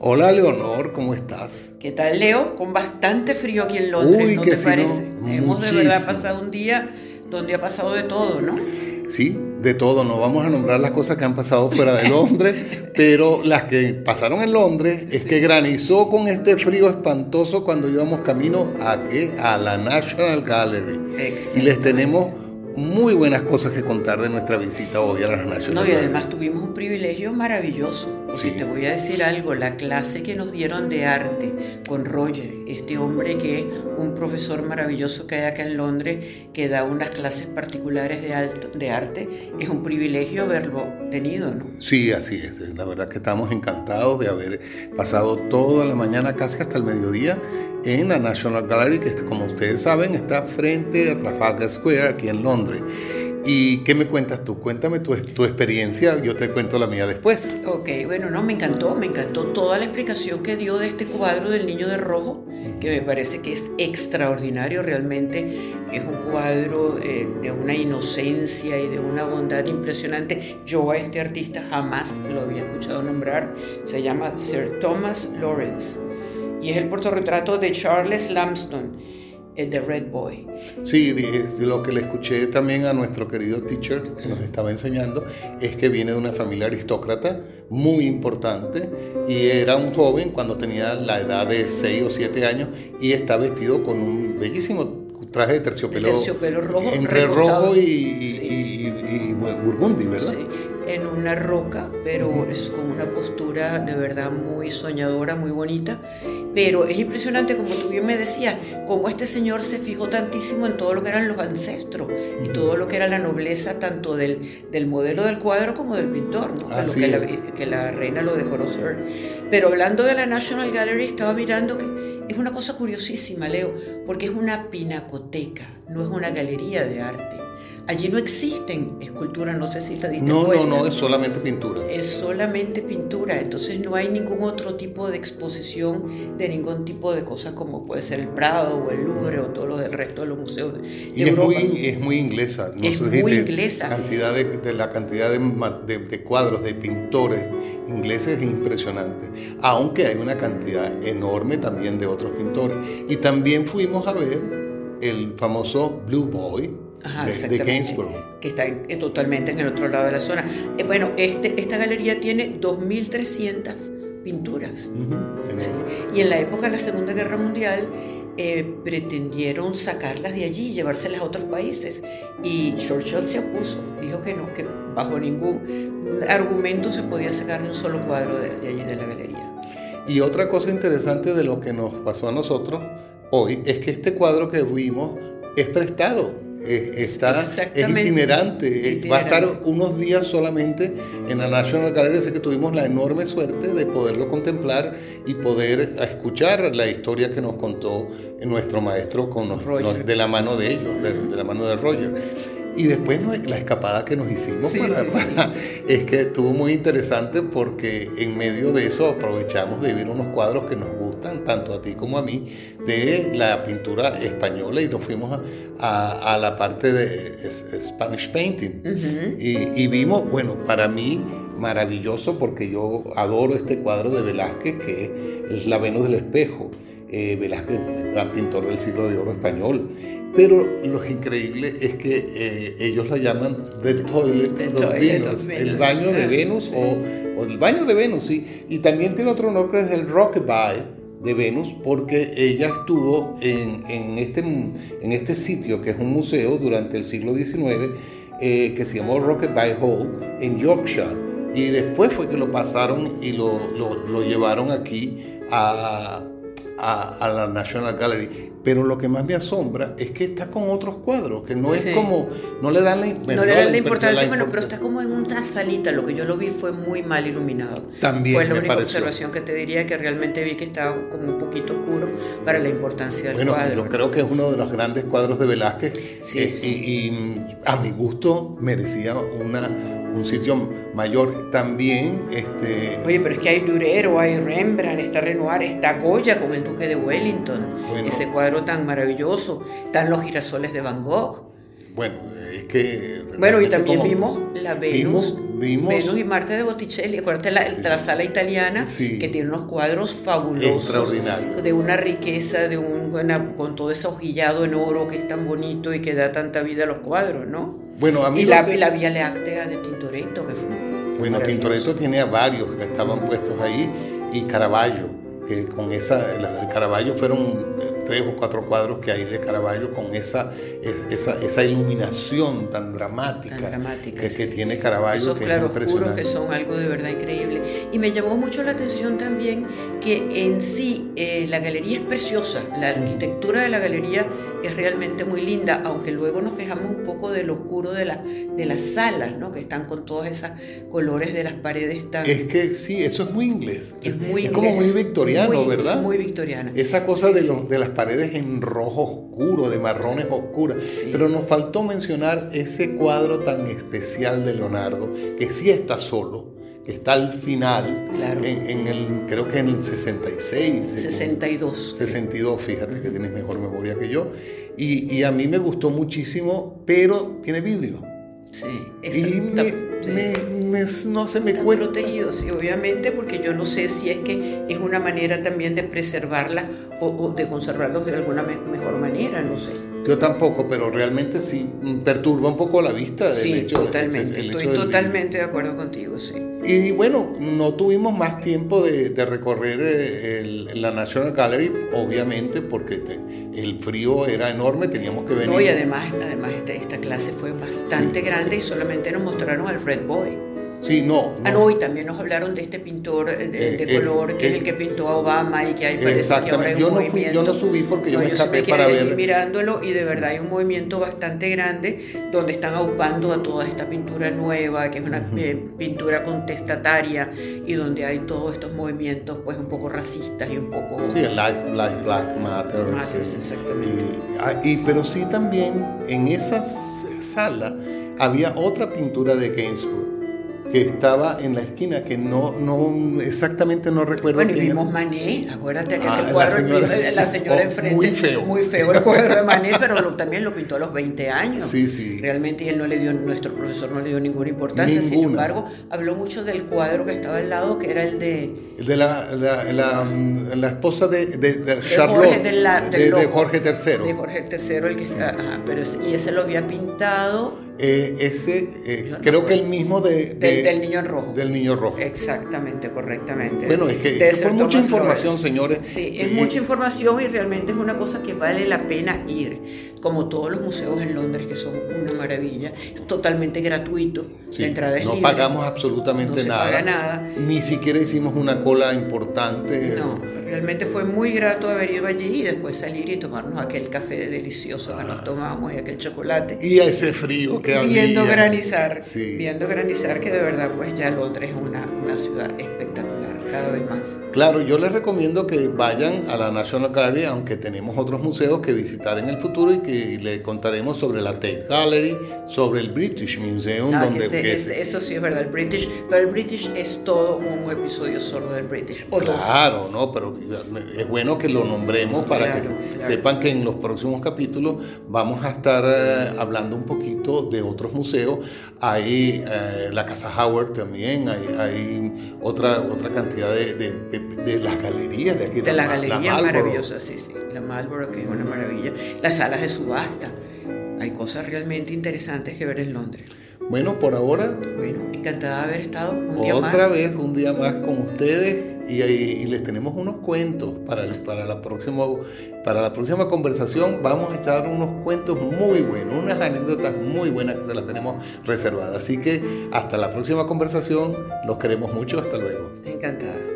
Hola Leonor, ¿cómo estás? ¿Qué tal Leo? Con bastante frío aquí en Londres, Uy, ¿no que te parece? ¿no? Hemos de verdad pasado un día donde ha pasado de todo, ¿no? Sí, de todo, no vamos a nombrar las cosas que han pasado fuera de Londres, pero las que pasaron en Londres es que granizó con este frío espantoso cuando íbamos camino a, ¿qué? a la National Gallery. Exacto. Y les tenemos muy buenas cosas que contar de nuestra visita hoy a la National No, y además tuvimos un privilegio maravilloso. Sí. te voy a decir algo, la clase que nos dieron de arte con Roger, este hombre que es un profesor maravilloso que hay acá en Londres, que da unas clases particulares de, alto- de arte, es un privilegio haberlo tenido, ¿no? Sí, así es. La verdad que estamos encantados de haber pasado toda la mañana, casi hasta el mediodía, en la National Gallery, que como ustedes saben está frente a Trafalgar Square, aquí en Londres. ¿Y qué me cuentas tú? Cuéntame tu, tu experiencia, yo te cuento la mía después. Ok, bueno, no, me encantó, me encantó toda la explicación que dio de este cuadro del niño de rojo, que me parece que es extraordinario, realmente es un cuadro eh, de una inocencia y de una bondad impresionante. Yo a este artista jamás lo había escuchado nombrar, se llama Sir Thomas Lawrence y es el portorretrato de Charles Lamston, el de Red Boy. Sí, lo que le escuché también a nuestro querido teacher que nos estaba enseñando es que viene de una familia aristócrata muy importante y era un joven cuando tenía la edad de 6 o 7 años y está vestido con un bellísimo traje de terciopelo, terciopelo rojo, entre recostado. rojo y, Sí. y- y- y burgundy, ¿verdad? Sí, en una roca, pero es con una postura de verdad muy soñadora, muy bonita. Pero es impresionante, como tú bien me decías, cómo este señor se fijó tantísimo en todo lo que eran los ancestros y todo lo que era la nobleza, tanto del, del modelo del cuadro como del pintor, ¿no? Que lo que, la, es. que la reina lo decoró Sir. Pero hablando de la National Gallery, estaba mirando que es una cosa curiosísima, Leo, porque es una pinacoteca, no es una galería de arte. Allí no existen esculturas, no sé si diste No, no, cuenta. no, es solamente pintura. Es solamente pintura, entonces no hay ningún otro tipo de exposición de ningún tipo de cosas como puede ser el Prado o el Louvre o todo lo del resto de los museos de, Y es muy, es muy inglesa. No Es sé si muy te- inglesa. Cantidad de, de la cantidad de- de cuadros de pintores ingleses es impresionante. Aunque hay una cantidad enorme también de otros pintores. Y también fuimos a ver el famoso Blue Boy Ajá, de, de Gainsborough. que está en- eh, totalmente en el otro lado de la zona. Eh, bueno, este, esta galería tiene 2.300 pinturas. Ujú, enorme. Y en la época de la Segunda Guerra Mundial eh, pretendieron sacarlas de allí y llevárselas a otros países. Y Churchill se opuso, dijo que no, que bajo ningún argumento se podía sacar ni un solo cuadro de, de allí de la galería. Y otra cosa interesante de lo que nos pasó a nosotros hoy es que este cuadro que vimos es prestado. es- Está, es itinerante, va a estar unos días solamente en la National Gallery, así que tuvimos la enorme suerte de poderlo contemplar y poder escuchar la historia que nos contó nuestro maestro con Roger. de la mano de ellos, de, de la mano de Roger. Y después la escapada que nos hicimos Sí, para- sí, sí. para- es que estuvo muy interesante porque en medio de eso aprovechamos de ver unos cuadros que nos gustan, tanto a ti como a mí, de la pintura española y nos fuimos a, a- a la parte de Spanish Painting. y, y vimos, bueno, para mí maravilloso porque yo adoro este cuadro de Velázquez que es La Venus del Espejo. Eh, Velázquez, gran pintor del siglo de oro español. Pero lo increíble es que eh, ellos la llaman The Toilet The of Toilet of Venus, el baño de Ah. Venus o, o el baño de Venus, sí. Y también tiene otro honor que es el Rockabye de Venus, porque ella estuvo en, en este, en este sitio que es un museo durante el siglo XIX eh, que se llamó Rockabye Hall en Yorkshire. Y después fue que lo pasaron y lo, lo- lo llevaron aquí a, a- a la National Gallery. Pero lo que más me asombra es que está con otros cuadros, que no es como, no le dan la, No le dan la importancia, la bueno, pero está como en una salita, lo que yo lo vi fue muy mal iluminado. También Fue la me única pareció. observación que te diría que realmente vi que estaba como un poquito oscuro para la importancia del Bueno, cuadro. yo creo que es uno de los grandes cuadros de Velázquez Sí, eh, sí. Y, y, a mi gusto merecía una, un sitio mayor. También, este, Oye, pero es que hay Durero, hay Rembrandt, está Renoir, está Goya con el Duque de Wellington, Bueno. ese cuadro tan maravilloso, están los girasoles de Van Gogh. bueno, que... Bueno, y también vimos la Venus. Vimos, Venus y Marte de Botticelli, acuérdate la, la sala italiana que tiene unos cuadros fabulosos. Extraordinarios. De una riqueza, de un, con todo ese hojillado en oro que es tan bonito y que da tanta vida a los cuadros, ¿no? Bueno, a mí y la, la Vía Láctea de Tintoretto, que fue. Bueno, Tintoretto tiene a varios que estaban puestos ahí y Caravaggio, que con esa, de Caravaggio fueron tres o cuatro cuadros que hay de Caravaggio con esa, esa, esa iluminación tan dramática, que, tiene Caravaggio. Esos claroscuros que son algo de verdad increíble. Y me llamó mucho la atención también que en sí eh, la galería es preciosa, la arquitectura de la galería es realmente muy linda, aunque luego nos quejamos un poco del oscuro de, la, de las salas, ¿no? que están con todos esos colores de las paredes tan... Es que sí, eso es muy inglés. Es, muy como muy victoriano, ¿verdad? Muy victoriano. Esa cosa de, los, de las paredes en rojo oscuro, de marrones oscuras. Pero nos faltó mencionar ese cuadro tan especial de Leonardo, que sí está solo, que está al final, claro. en, el, creo que en el 66. 62. 62, fíjate que tienes mejor memoria que yo. Y, y a mí me gustó muchísimo, pero tiene vidrio. Sí, y me, no se me cuesta. protegido, sí, obviamente, porque yo no sé si es que es una manera también de preservarla o, de conservarlos de alguna mejor manera, no sé. Yo tampoco, pero realmente sí perturba un poco la vista. sí, hecho, totalmente. Estoy totalmente de acuerdo contigo, sí. Y bueno, no tuvimos más tiempo de, recorrer eh, la National Gallery, obviamente, porque el frío era enorme, teníamos que venir. No, y además, además esta, clase fue bastante grande y solamente nos mostraron al Red Boy. Sí, no, Ah, no, y también nos hablaron de este pintor eh, de, eh, color, que es el que pintó a Obama y que hay parece que ahora hay un yo no movimiento. yo no subí porque yo me escapé para ver. mirándolo y de verdad hay un movimiento bastante grande donde están aupando a toda esta pintura nueva, que es una pintura contestataria y donde hay todos estos movimientos pues un poco racistas y un poco... Sí, el Life, life Black Matter. exactamente. Ah, y, pero sí también en esa sala había otra pintura de Gainsbourg que estaba en la esquina, que no, no exactamente no recuerdo. Bueno, y vimos Mané, acuérdate que ah, el cuadro, la señora, la señora enfrente. Muy feo. Muy feo el cuadro de Mané, pero también lo pintó a los 20 años. Sí, sí. Realmente y él no le dio, nuestro profesor no le dio ninguna importancia. Sin embargo, habló mucho del cuadro que estaba al lado, que era el de. De la, la, la, esposa de, de, Charlotte. Jorge, de, Jorge III. De Jorge III, el que. Ajá, pero, y ese lo había pintado eh, ese, eh, creo que el mismo de, del niño rojo. Del niño rojo. Exactamente, correctamente. Bueno, es que, fue mucha información, señores. Sí, es mucha información y realmente es una cosa que vale la pena ir. Como todos los museos en Londres, que son una maravilla, totalmente gratuito. la entrada es no pagamos absolutamente no nada. Paga nada. Ni siquiera hicimos una cola importante. No, realmente fue muy grato haber ido allí y después salir y tomarnos aquel café delicioso que nos tomamos y aquel chocolate. Y ese frío que había. Viendo granizar, viendo granizar que de verdad pues ya Londres es una, una ciudad espectacular cada vez más. Claro, yo les recomiendo que vayan a la National Gallery, aunque tenemos otros museos que visitar en el futuro y que le contaremos sobre la Tate Gallery, sobre el British Museum. Ah, donde, eso sí es verdad, el British, pero el British es todo un episodio solo del British. claro, no, pero es bueno que lo nombremos para que sepan que en los próximos capítulos vamos a estar eh, hablando un poquito de otros museos. Hay eh, la Casa Howard también, hay, hay otra, otra cantidad de, de, las galerías de aquí. De la, la galería maravillosa, sí, sí. La Marlborough, que es una maravilla. Las salas de subasta. Hay cosas realmente interesantes que ver en Londres. Bueno, por ahora. Bueno, encantada de haber estado un día más. Otra vez, un día más con ustedes y, les tenemos unos cuentos para, para, la próxima, para la próxima conversación. Vamos a echar unos cuentos muy buenos, unas anécdotas muy buenas que se las tenemos reservadas. Así que hasta la próxima conversación. Los queremos mucho. Hasta luego. Encantada.